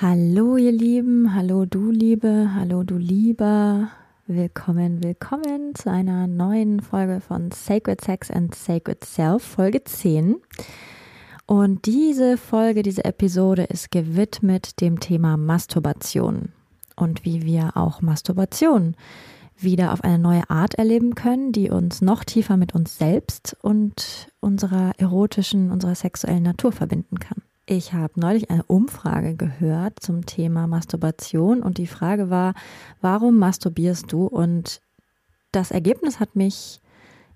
Hallo ihr Lieben, hallo du Liebe, hallo du Lieber. Willkommen, willkommen zu einer neuen Folge von Sacred Sex and Sacred Self, Folge 10. Und diese Folge, diese Episode ist gewidmet dem Thema Masturbation und wie wir auch Masturbation wieder auf eine neue Art erleben können, die uns noch tiefer mit uns selbst und unserer erotischen, unserer sexuellen Natur verbinden kann. Ich habe neulich eine Umfrage gehört zum Thema Masturbation und die Frage war, warum masturbierst du? Und das Ergebnis hat mich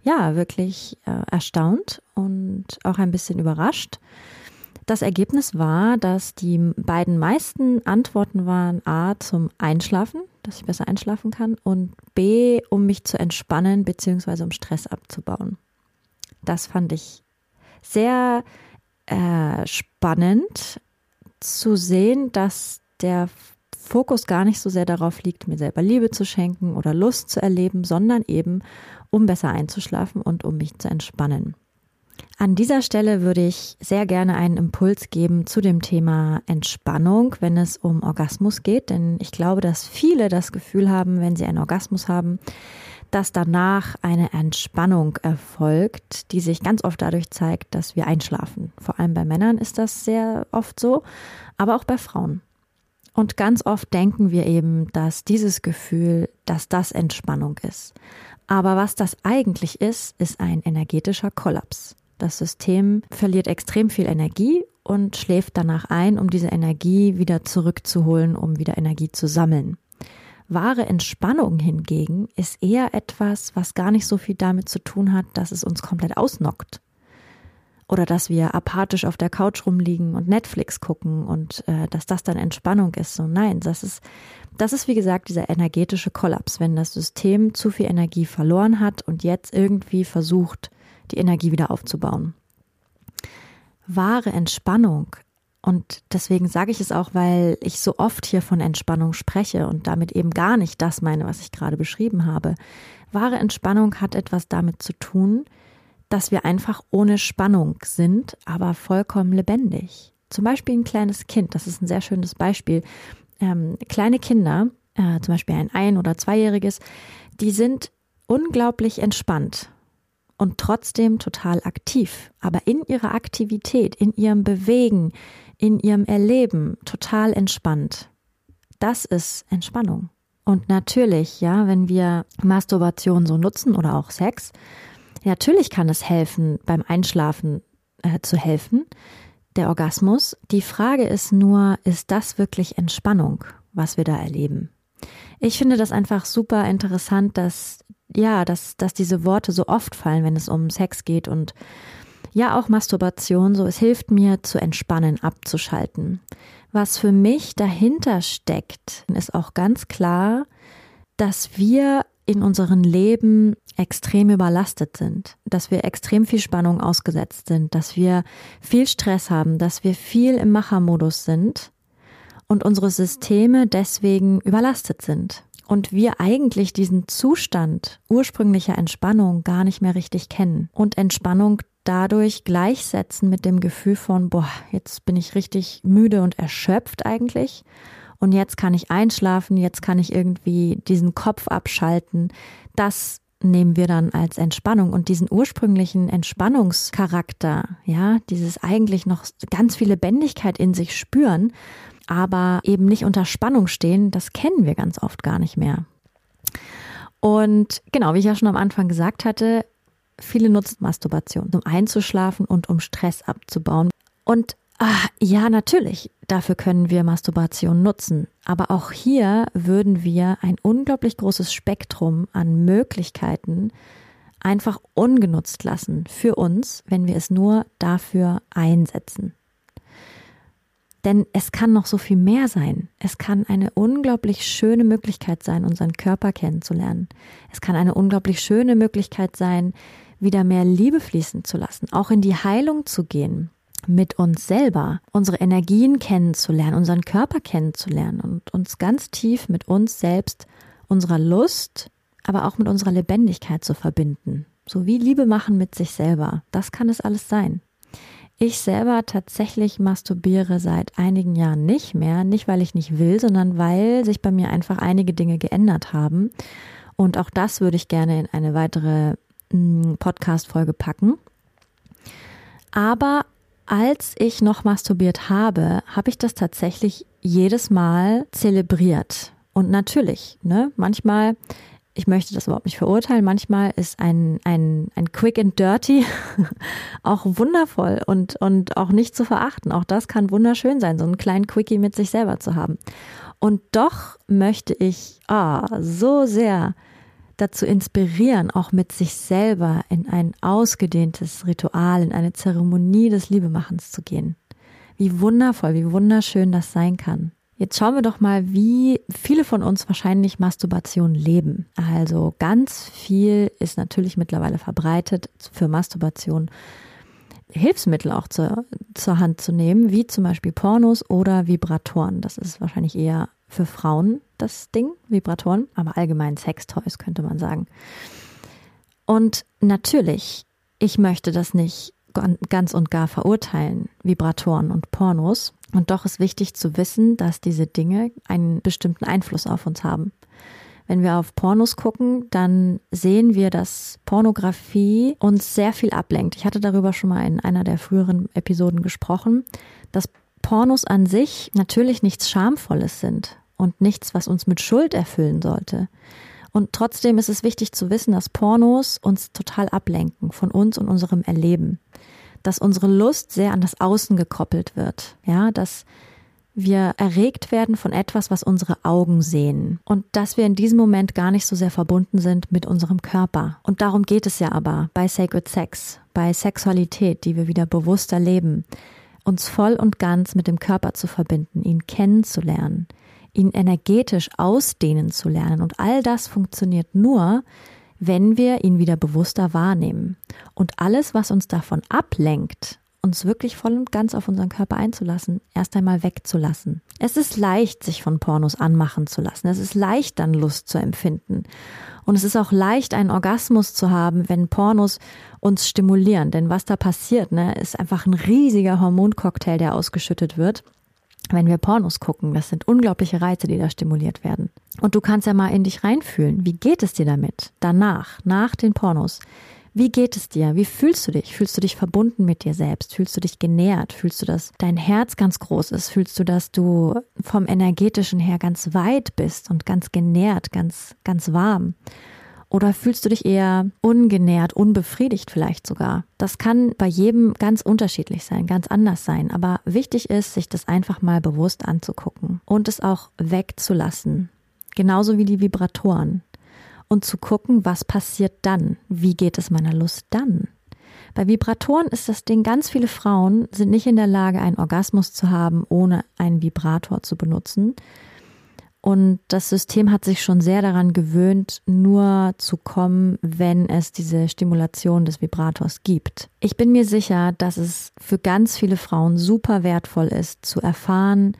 ja wirklich äh, erstaunt und auch ein bisschen überrascht. Das Ergebnis war, dass die beiden meisten Antworten waren A zum Einschlafen, dass ich besser einschlafen kann und B, um mich zu entspannen bzw. um Stress abzubauen. Das fand ich sehr äh, spannend zu sehen, dass der Fokus gar nicht so sehr darauf liegt, mir selber Liebe zu schenken oder Lust zu erleben, sondern eben, um besser einzuschlafen und um mich zu entspannen. An dieser Stelle würde ich sehr gerne einen Impuls geben zu dem Thema Entspannung, wenn es um Orgasmus geht, denn ich glaube, dass viele das Gefühl haben, wenn sie einen Orgasmus haben, dass danach eine Entspannung erfolgt, die sich ganz oft dadurch zeigt, dass wir einschlafen. Vor allem bei Männern ist das sehr oft so, aber auch bei Frauen. Und ganz oft denken wir eben, dass dieses Gefühl, dass das Entspannung ist. Aber was das eigentlich ist, ist ein energetischer Kollaps. Das System verliert extrem viel Energie und schläft danach ein, um diese Energie wieder zurückzuholen, um wieder Energie zu sammeln. Wahre Entspannung hingegen ist eher etwas, was gar nicht so viel damit zu tun hat, dass es uns komplett ausnockt. Oder dass wir apathisch auf der Couch rumliegen und Netflix gucken und äh, dass das dann Entspannung ist. So nein, das ist, das ist wie gesagt dieser energetische Kollaps, wenn das System zu viel Energie verloren hat und jetzt irgendwie versucht, die Energie wieder aufzubauen. Wahre Entspannung und deswegen sage ich es auch, weil ich so oft hier von Entspannung spreche und damit eben gar nicht das meine, was ich gerade beschrieben habe. Wahre Entspannung hat etwas damit zu tun, dass wir einfach ohne Spannung sind, aber vollkommen lebendig. Zum Beispiel ein kleines Kind, das ist ein sehr schönes Beispiel. Ähm, kleine Kinder, äh, zum Beispiel ein ein- oder zweijähriges, die sind unglaublich entspannt und trotzdem total aktiv. Aber in ihrer Aktivität, in ihrem Bewegen, in ihrem Erleben total entspannt. Das ist Entspannung. Und natürlich, ja, wenn wir Masturbation so nutzen oder auch Sex, natürlich kann es helfen, beim Einschlafen äh, zu helfen, der Orgasmus. Die Frage ist nur, ist das wirklich Entspannung, was wir da erleben? Ich finde das einfach super interessant, dass, ja, dass, dass diese Worte so oft fallen, wenn es um Sex geht und ja auch Masturbation, so es hilft mir zu entspannen, abzuschalten. Was für mich dahinter steckt, ist auch ganz klar, dass wir in unserem Leben extrem überlastet sind, dass wir extrem viel Spannung ausgesetzt sind, dass wir viel Stress haben, dass wir viel im Machermodus sind und unsere Systeme deswegen überlastet sind. Und wir eigentlich diesen Zustand ursprünglicher Entspannung gar nicht mehr richtig kennen. Und Entspannung dadurch gleichsetzen mit dem Gefühl von, boah, jetzt bin ich richtig müde und erschöpft eigentlich. Und jetzt kann ich einschlafen, jetzt kann ich irgendwie diesen Kopf abschalten. Das nehmen wir dann als Entspannung und diesen ursprünglichen Entspannungscharakter, ja, dieses eigentlich noch ganz viel Lebendigkeit in sich spüren, aber eben nicht unter Spannung stehen, das kennen wir ganz oft gar nicht mehr. Und genau, wie ich ja schon am Anfang gesagt hatte, Viele nutzen Masturbation, um einzuschlafen und um Stress abzubauen. Und ach, ja, natürlich, dafür können wir Masturbation nutzen. Aber auch hier würden wir ein unglaublich großes Spektrum an Möglichkeiten einfach ungenutzt lassen für uns, wenn wir es nur dafür einsetzen. Denn es kann noch so viel mehr sein. Es kann eine unglaublich schöne Möglichkeit sein, unseren Körper kennenzulernen. Es kann eine unglaublich schöne Möglichkeit sein, wieder mehr Liebe fließen zu lassen, auch in die Heilung zu gehen, mit uns selber, unsere Energien kennenzulernen, unseren Körper kennenzulernen und uns ganz tief mit uns selbst, unserer Lust, aber auch mit unserer Lebendigkeit zu verbinden. So wie Liebe machen mit sich selber. Das kann es alles sein. Ich selber tatsächlich masturbiere seit einigen Jahren nicht mehr, nicht weil ich nicht will, sondern weil sich bei mir einfach einige Dinge geändert haben. Und auch das würde ich gerne in eine weitere mm, Podcast-Folge packen. Aber als ich noch masturbiert habe, habe ich das tatsächlich jedes Mal zelebriert. Und natürlich, ne, manchmal ich möchte das überhaupt nicht verurteilen. Manchmal ist ein, ein, ein Quick and Dirty auch wundervoll und, und auch nicht zu verachten. Auch das kann wunderschön sein, so einen kleinen Quickie mit sich selber zu haben. Und doch möchte ich ah, so sehr dazu inspirieren, auch mit sich selber in ein ausgedehntes Ritual, in eine Zeremonie des Liebemachens zu gehen. Wie wundervoll, wie wunderschön das sein kann. Jetzt schauen wir doch mal, wie viele von uns wahrscheinlich Masturbation leben. Also ganz viel ist natürlich mittlerweile verbreitet für Masturbation. Hilfsmittel auch zur, zur Hand zu nehmen, wie zum Beispiel Pornos oder Vibratoren. Das ist wahrscheinlich eher für Frauen das Ding, Vibratoren, aber allgemein Sextoys könnte man sagen. Und natürlich, ich möchte das nicht ganz und gar verurteilen, Vibratoren und Pornos. Und doch ist wichtig zu wissen, dass diese Dinge einen bestimmten Einfluss auf uns haben. Wenn wir auf Pornos gucken, dann sehen wir, dass Pornografie uns sehr viel ablenkt. Ich hatte darüber schon mal in einer der früheren Episoden gesprochen, dass Pornos an sich natürlich nichts Schamvolles sind und nichts, was uns mit Schuld erfüllen sollte. Und trotzdem ist es wichtig zu wissen, dass Pornos uns total ablenken von uns und unserem Erleben dass unsere Lust sehr an das Außen gekoppelt wird. Ja, dass wir erregt werden von etwas, was unsere Augen sehen und dass wir in diesem Moment gar nicht so sehr verbunden sind mit unserem Körper. Und darum geht es ja aber bei Sacred Sex, bei Sexualität, die wir wieder bewusster leben, uns voll und ganz mit dem Körper zu verbinden, ihn kennenzulernen, ihn energetisch ausdehnen zu lernen. Und all das funktioniert nur, wenn wir ihn wieder bewusster wahrnehmen und alles, was uns davon ablenkt, uns wirklich voll und ganz auf unseren Körper einzulassen, erst einmal wegzulassen. Es ist leicht, sich von Pornos anmachen zu lassen. Es ist leicht, dann Lust zu empfinden. Und es ist auch leicht, einen Orgasmus zu haben, wenn Pornos uns stimulieren. Denn was da passiert, ne, ist einfach ein riesiger Hormoncocktail, der ausgeschüttet wird wenn wir Pornos gucken. Das sind unglaubliche Reize, die da stimuliert werden. Und du kannst ja mal in dich reinfühlen. Wie geht es dir damit? Danach, nach den Pornos. Wie geht es dir? Wie fühlst du dich? Fühlst du dich verbunden mit dir selbst? Fühlst du dich genährt? Fühlst du, dass dein Herz ganz groß ist? Fühlst du, dass du vom energetischen her ganz weit bist und ganz genährt, ganz, ganz warm? Oder fühlst du dich eher ungenährt, unbefriedigt vielleicht sogar? Das kann bei jedem ganz unterschiedlich sein, ganz anders sein. Aber wichtig ist, sich das einfach mal bewusst anzugucken und es auch wegzulassen. Genauso wie die Vibratoren. Und zu gucken, was passiert dann? Wie geht es meiner Lust dann? Bei Vibratoren ist das Ding, ganz viele Frauen sind nicht in der Lage, einen Orgasmus zu haben, ohne einen Vibrator zu benutzen. Und das System hat sich schon sehr daran gewöhnt, nur zu kommen, wenn es diese Stimulation des Vibrators gibt. Ich bin mir sicher, dass es für ganz viele Frauen super wertvoll ist, zu erfahren,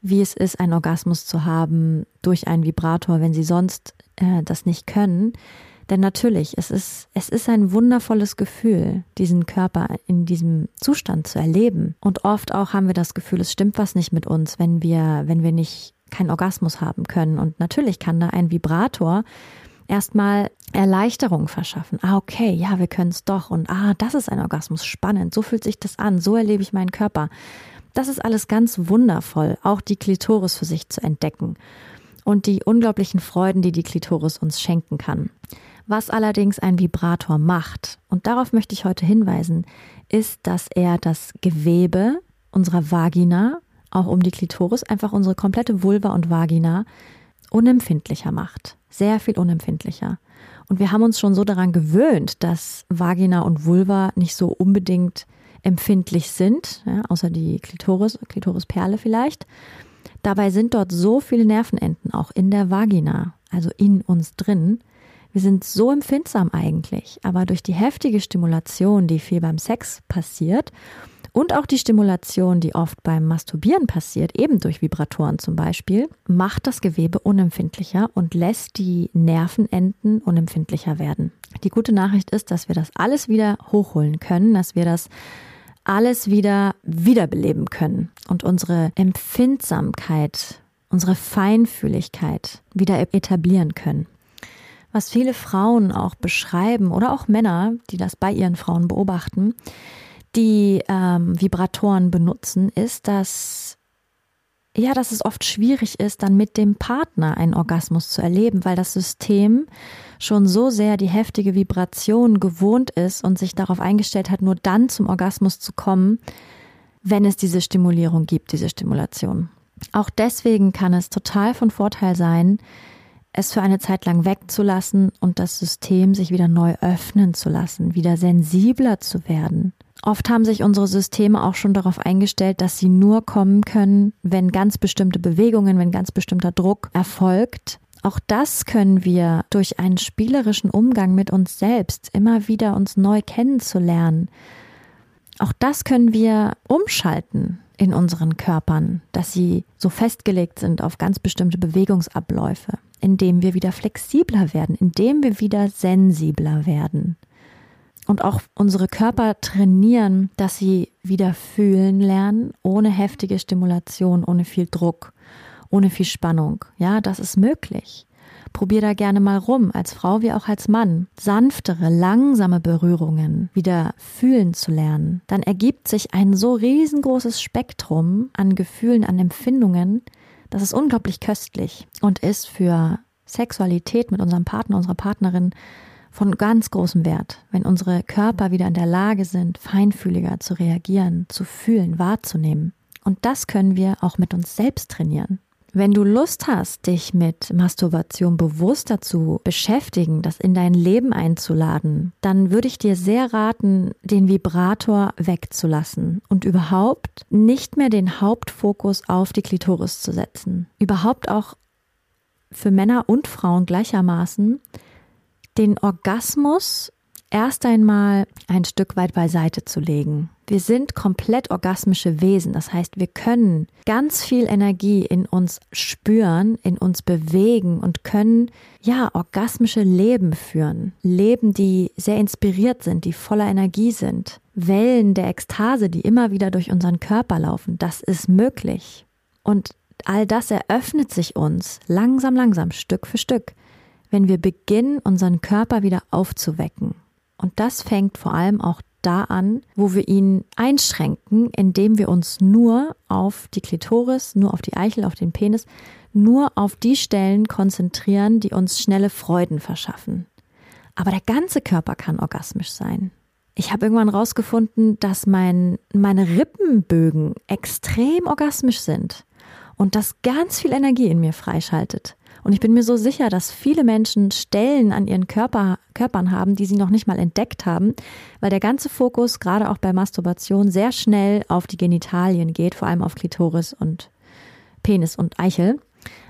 wie es ist, einen Orgasmus zu haben durch einen Vibrator, wenn sie sonst äh, das nicht können. Denn natürlich, es ist, es ist ein wundervolles Gefühl, diesen Körper in diesem Zustand zu erleben. Und oft auch haben wir das Gefühl, es stimmt was nicht mit uns, wenn wir, wenn wir nicht keinen Orgasmus haben können. Und natürlich kann da ein Vibrator erstmal Erleichterung verschaffen. Ah, okay, ja, wir können es doch. Und ah, das ist ein Orgasmus. Spannend. So fühlt sich das an. So erlebe ich meinen Körper. Das ist alles ganz wundervoll, auch die Klitoris für sich zu entdecken und die unglaublichen Freuden, die die Klitoris uns schenken kann. Was allerdings ein Vibrator macht, und darauf möchte ich heute hinweisen, ist, dass er das Gewebe unserer Vagina auch um die Klitoris, einfach unsere komplette Vulva und Vagina unempfindlicher macht. Sehr viel unempfindlicher. Und wir haben uns schon so daran gewöhnt, dass Vagina und Vulva nicht so unbedingt empfindlich sind, ja, außer die Klitoris, Klitorisperle vielleicht. Dabei sind dort so viele Nervenenden auch in der Vagina, also in uns drin. Wir sind so empfindsam eigentlich, aber durch die heftige Stimulation, die viel beim Sex passiert und auch die Stimulation, die oft beim Masturbieren passiert, eben durch Vibratoren zum Beispiel, macht das Gewebe unempfindlicher und lässt die Nervenenden unempfindlicher werden. Die gute Nachricht ist, dass wir das alles wieder hochholen können, dass wir das alles wieder wiederbeleben können und unsere Empfindsamkeit, unsere Feinfühligkeit wieder etablieren können. Was viele Frauen auch beschreiben oder auch Männer, die das bei ihren Frauen beobachten, die ähm, Vibratoren benutzen, ist, dass ja, dass es oft schwierig ist, dann mit dem Partner einen Orgasmus zu erleben, weil das System schon so sehr die heftige Vibration gewohnt ist und sich darauf eingestellt hat, nur dann zum Orgasmus zu kommen, wenn es diese Stimulierung gibt, diese Stimulation. Auch deswegen kann es total von Vorteil sein, es für eine Zeit lang wegzulassen und das System sich wieder neu öffnen zu lassen, wieder sensibler zu werden. Oft haben sich unsere Systeme auch schon darauf eingestellt, dass sie nur kommen können, wenn ganz bestimmte Bewegungen, wenn ganz bestimmter Druck erfolgt. Auch das können wir durch einen spielerischen Umgang mit uns selbst immer wieder uns neu kennenzulernen. Auch das können wir umschalten in unseren Körpern, dass sie so festgelegt sind auf ganz bestimmte Bewegungsabläufe indem wir wieder flexibler werden, indem wir wieder sensibler werden. Und auch unsere Körper trainieren, dass sie wieder fühlen lernen, ohne heftige Stimulation, ohne viel Druck, ohne viel Spannung. Ja, das ist möglich. Probier da gerne mal rum, als Frau wie auch als Mann. Sanftere, langsame Berührungen wieder fühlen zu lernen. Dann ergibt sich ein so riesengroßes Spektrum an Gefühlen, an Empfindungen, das ist unglaublich köstlich und ist für Sexualität mit unserem Partner, unserer Partnerin von ganz großem Wert, wenn unsere Körper wieder in der Lage sind, feinfühliger zu reagieren, zu fühlen, wahrzunehmen. Und das können wir auch mit uns selbst trainieren. Wenn du Lust hast, dich mit Masturbation bewusster zu beschäftigen, das in dein Leben einzuladen, dann würde ich dir sehr raten, den Vibrator wegzulassen und überhaupt nicht mehr den Hauptfokus auf die Klitoris zu setzen. Überhaupt auch für Männer und Frauen gleichermaßen den Orgasmus erst einmal ein Stück weit beiseite zu legen. Wir sind komplett orgasmische Wesen. Das heißt, wir können ganz viel Energie in uns spüren, in uns bewegen und können, ja, orgasmische Leben führen. Leben, die sehr inspiriert sind, die voller Energie sind. Wellen der Ekstase, die immer wieder durch unseren Körper laufen. Das ist möglich. Und all das eröffnet sich uns langsam, langsam, Stück für Stück, wenn wir beginnen, unseren Körper wieder aufzuwecken. Und das fängt vor allem auch da an, wo wir ihn einschränken, indem wir uns nur auf die Klitoris, nur auf die Eichel, auf den Penis, nur auf die Stellen konzentrieren, die uns schnelle Freuden verschaffen. Aber der ganze Körper kann orgasmisch sein. Ich habe irgendwann rausgefunden, dass mein, meine Rippenbögen extrem orgasmisch sind und das ganz viel Energie in mir freischaltet. Und ich bin mir so sicher, dass viele Menschen Stellen an ihren Körper, Körpern haben, die sie noch nicht mal entdeckt haben, weil der ganze Fokus gerade auch bei Masturbation sehr schnell auf die Genitalien geht, vor allem auf Klitoris und Penis und Eichel.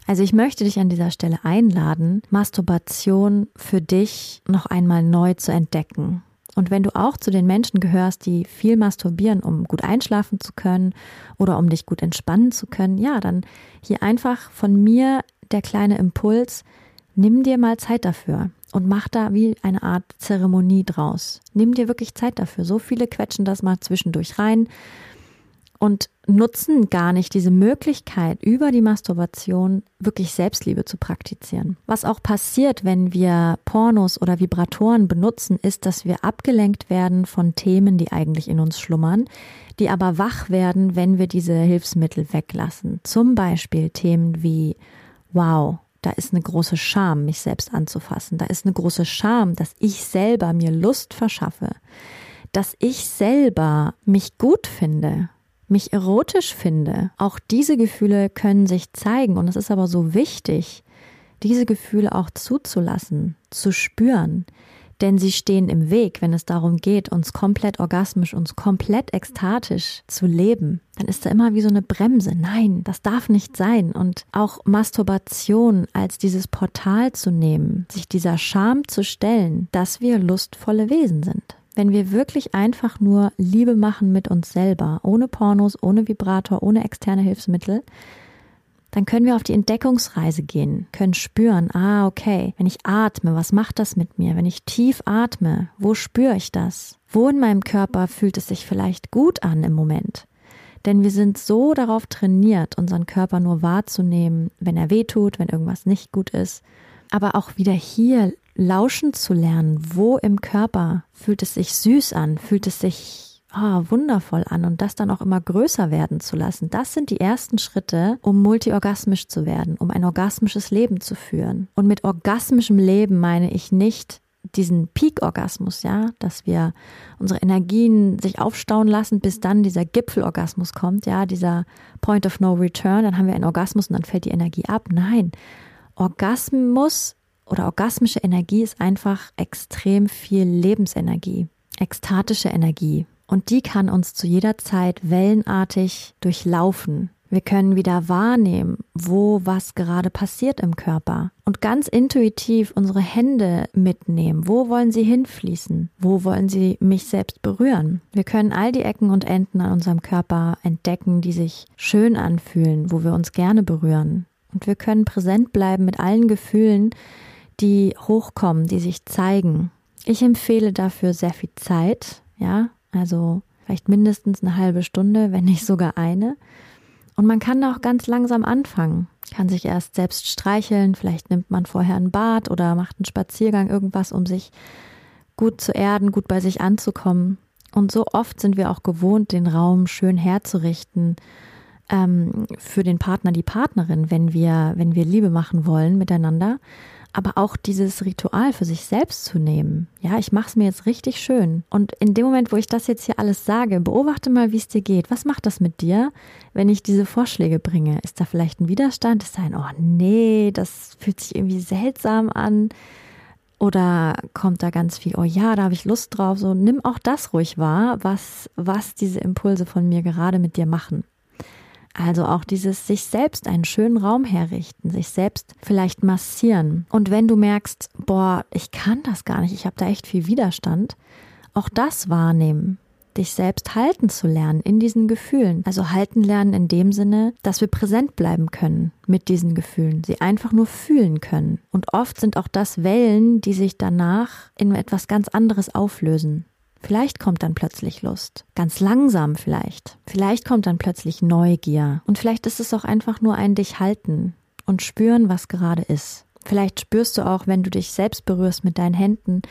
Also ich möchte dich an dieser Stelle einladen, Masturbation für dich noch einmal neu zu entdecken. Und wenn du auch zu den Menschen gehörst, die viel masturbieren, um gut einschlafen zu können oder um dich gut entspannen zu können, ja, dann hier einfach von mir der kleine Impuls, nimm dir mal Zeit dafür und mach da wie eine Art Zeremonie draus. Nimm dir wirklich Zeit dafür. So viele quetschen das mal zwischendurch rein und nutzen gar nicht diese Möglichkeit, über die Masturbation wirklich Selbstliebe zu praktizieren. Was auch passiert, wenn wir Pornos oder Vibratoren benutzen, ist, dass wir abgelenkt werden von Themen, die eigentlich in uns schlummern, die aber wach werden, wenn wir diese Hilfsmittel weglassen. Zum Beispiel Themen wie wow, da ist eine große Scham, mich selbst anzufassen. Da ist eine große Scham, dass ich selber mir Lust verschaffe, dass ich selber mich gut finde, mich erotisch finde. Auch diese Gefühle können sich zeigen und es ist aber so wichtig, diese Gefühle auch zuzulassen, zu spüren, denn sie stehen im Weg, wenn es darum geht, uns komplett orgasmisch, uns komplett ekstatisch zu leben. Dann ist da immer wie so eine Bremse. Nein, das darf nicht sein. Und auch Masturbation als dieses Portal zu nehmen, sich dieser Scham zu stellen, dass wir lustvolle Wesen sind. Wenn wir wirklich einfach nur Liebe machen mit uns selber, ohne Pornos, ohne Vibrator, ohne externe Hilfsmittel, dann können wir auf die Entdeckungsreise gehen, können spüren, ah, okay, wenn ich atme, was macht das mit mir? Wenn ich tief atme, wo spüre ich das? Wo in meinem Körper fühlt es sich vielleicht gut an im Moment? Denn wir sind so darauf trainiert, unseren Körper nur wahrzunehmen, wenn er weh tut, wenn irgendwas nicht gut ist. Aber auch wieder hier lauschen zu lernen, wo im Körper fühlt es sich süß an, fühlt es sich oh, wundervoll an und das dann auch immer größer werden zu lassen. Das sind die ersten Schritte, um multiorgasmisch zu werden, um ein orgasmisches Leben zu führen. Und mit orgasmischem Leben meine ich nicht diesen Peak-Orgasmus, ja, dass wir unsere Energien sich aufstauen lassen, bis dann dieser Gipfelorgasmus kommt, ja, dieser Point of No Return, dann haben wir einen Orgasmus und dann fällt die Energie ab. Nein, Orgasmus oder orgasmische Energie ist einfach extrem viel Lebensenergie, ekstatische Energie. Und die kann uns zu jeder Zeit wellenartig durchlaufen. Wir können wieder wahrnehmen, wo was gerade passiert im Körper und ganz intuitiv unsere Hände mitnehmen. Wo wollen sie hinfließen? Wo wollen sie mich selbst berühren? Wir können all die Ecken und Enden an unserem Körper entdecken, die sich schön anfühlen, wo wir uns gerne berühren. Und wir können präsent bleiben mit allen Gefühlen, die hochkommen, die sich zeigen. Ich empfehle dafür sehr viel Zeit, ja, also vielleicht mindestens eine halbe Stunde, wenn nicht sogar eine. Und man kann da auch ganz langsam anfangen, kann sich erst selbst streicheln, vielleicht nimmt man vorher ein Bad oder macht einen Spaziergang, irgendwas, um sich gut zu erden, gut bei sich anzukommen. Und so oft sind wir auch gewohnt, den Raum schön herzurichten ähm, für den Partner, die Partnerin, wenn wir, wenn wir Liebe machen wollen miteinander aber auch dieses Ritual für sich selbst zu nehmen. Ja, ich mache es mir jetzt richtig schön. Und in dem Moment, wo ich das jetzt hier alles sage, beobachte mal, wie es dir geht. Was macht das mit dir, wenn ich diese Vorschläge bringe? Ist da vielleicht ein Widerstand? Ist da ein, oh nee, das fühlt sich irgendwie seltsam an? Oder kommt da ganz viel, oh ja, da habe ich Lust drauf. So, nimm auch das ruhig wahr, was, was diese Impulse von mir gerade mit dir machen. Also auch dieses sich selbst einen schönen Raum herrichten, sich selbst vielleicht massieren. Und wenn du merkst, boah, ich kann das gar nicht, ich habe da echt viel Widerstand, auch das wahrnehmen dich selbst halten zu lernen in diesen Gefühlen. Also halten lernen in dem Sinne, dass wir präsent bleiben können mit diesen Gefühlen, sie einfach nur fühlen können. Und oft sind auch das Wellen, die sich danach in etwas ganz anderes auflösen. Vielleicht kommt dann plötzlich Lust. Ganz langsam vielleicht. Vielleicht kommt dann plötzlich Neugier. Und vielleicht ist es auch einfach nur ein dich halten und spüren, was gerade ist. Vielleicht spürst du auch, wenn du dich selbst berührst mit deinen Händen,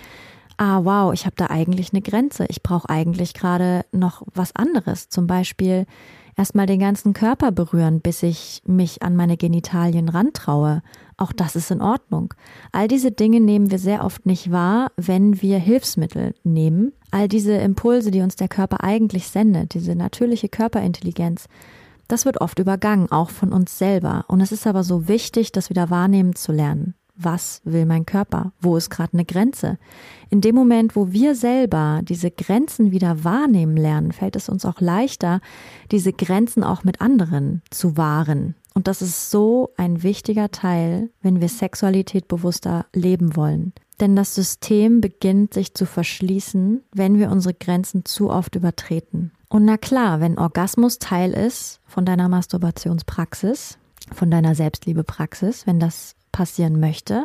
ah wow, ich habe da eigentlich eine Grenze. Ich brauche eigentlich gerade noch was anderes. Zum Beispiel erstmal den ganzen Körper berühren, bis ich mich an meine Genitalien rantraue. Auch das ist in Ordnung. All diese Dinge nehmen wir sehr oft nicht wahr, wenn wir Hilfsmittel nehmen. All diese Impulse, die uns der Körper eigentlich sendet, diese natürliche Körperintelligenz, das wird oft übergangen, auch von uns selber. Und es ist aber so wichtig, das wieder wahrnehmen zu lernen was will mein Körper? Wo ist gerade eine Grenze? In dem Moment, wo wir selber diese Grenzen wieder wahrnehmen lernen, fällt es uns auch leichter, diese Grenzen auch mit anderen zu wahren. Und das ist so ein wichtiger Teil, wenn wir Sexualität bewusster leben wollen. Denn das System beginnt sich zu verschließen, wenn wir unsere Grenzen zu oft übertreten. Und na klar, wenn Orgasmus Teil ist von deiner Masturbationspraxis, von deiner Selbstliebepraxis, wenn das passieren möchte,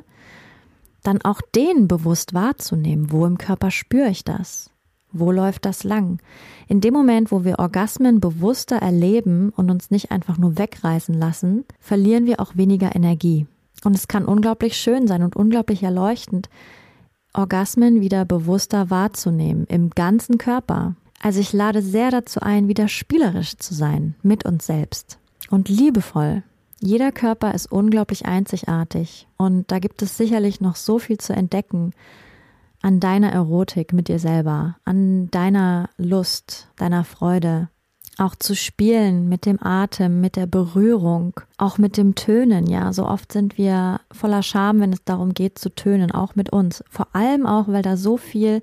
dann auch den bewusst wahrzunehmen. Wo im Körper spüre ich das? Wo läuft das lang? In dem Moment, wo wir Orgasmen bewusster erleben und uns nicht einfach nur wegreißen lassen, verlieren wir auch weniger Energie. Und es kann unglaublich schön sein und unglaublich erleuchtend, Orgasmen wieder bewusster wahrzunehmen, im ganzen Körper. Also ich lade sehr dazu ein, wieder spielerisch zu sein mit uns selbst und liebevoll jeder Körper ist unglaublich einzigartig und da gibt es sicherlich noch so viel zu entdecken an deiner Erotik mit dir selber, an deiner Lust, deiner Freude, auch zu spielen mit dem Atem, mit der Berührung, auch mit dem Tönen, ja. So oft sind wir voller Scham, wenn es darum geht zu tönen, auch mit uns. Vor allem auch, weil da so viel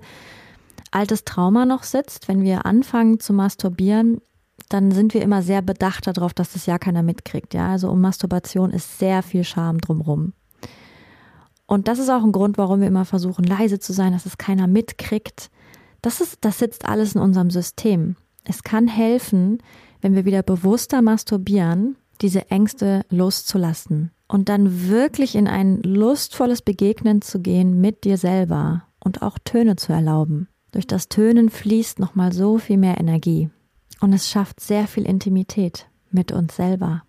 altes Trauma noch sitzt. Wenn wir anfangen zu masturbieren, dann sind wir immer sehr bedacht darauf, dass das ja keiner mitkriegt, ja. Also um Masturbation ist sehr viel Scham drumrum. Und das ist auch ein Grund, warum wir immer versuchen, leise zu sein, dass es keiner mitkriegt. Das ist, das sitzt alles in unserem System. Es kann helfen, wenn wir wieder bewusster masturbieren, diese Ängste loszulassen und dann wirklich in ein lustvolles Begegnen zu gehen mit dir selber und auch Töne zu erlauben. Durch das Tönen fließt nochmal so viel mehr Energie und es schafft sehr viel Intimität mit uns selber.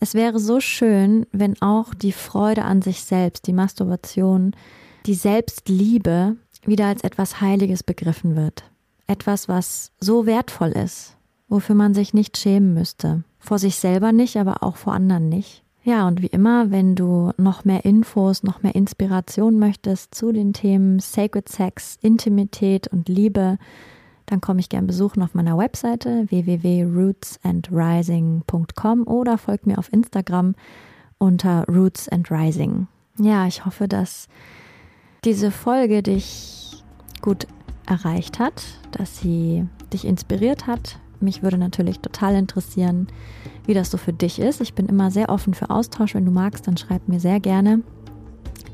Es wäre so schön, wenn auch die Freude an sich selbst, die Masturbation, die Selbstliebe wieder als etwas Heiliges begriffen wird etwas, was so wertvoll ist, wofür man sich nicht schämen müsste. Vor sich selber nicht, aber auch vor anderen nicht. Ja, und wie immer, wenn du noch mehr Infos, noch mehr Inspiration möchtest zu den Themen Sacred Sex, Intimität und Liebe, dann komme ich gern besuchen auf meiner Webseite www.rootsandrising.com oder folg mir auf Instagram unter Roots and Rising. Ja, ich hoffe, dass diese Folge dich gut erreicht hat, dass sie dich inspiriert hat. Mich würde natürlich total interessieren, wie das so für dich ist. Ich bin immer sehr offen für Austausch. Wenn du magst, dann schreib mir sehr gerne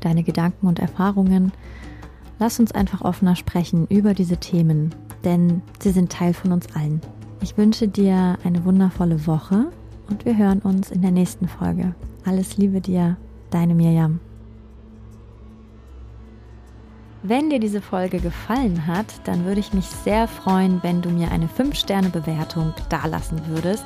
deine Gedanken und Erfahrungen. Lass uns einfach offener sprechen über diese Themen, denn sie sind Teil von uns allen. Ich wünsche dir eine wundervolle Woche und wir hören uns in der nächsten Folge. Alles Liebe dir, deine Mirjam. Wenn dir diese Folge gefallen hat, dann würde ich mich sehr freuen, wenn du mir eine 5-Sterne-Bewertung dalassen würdest.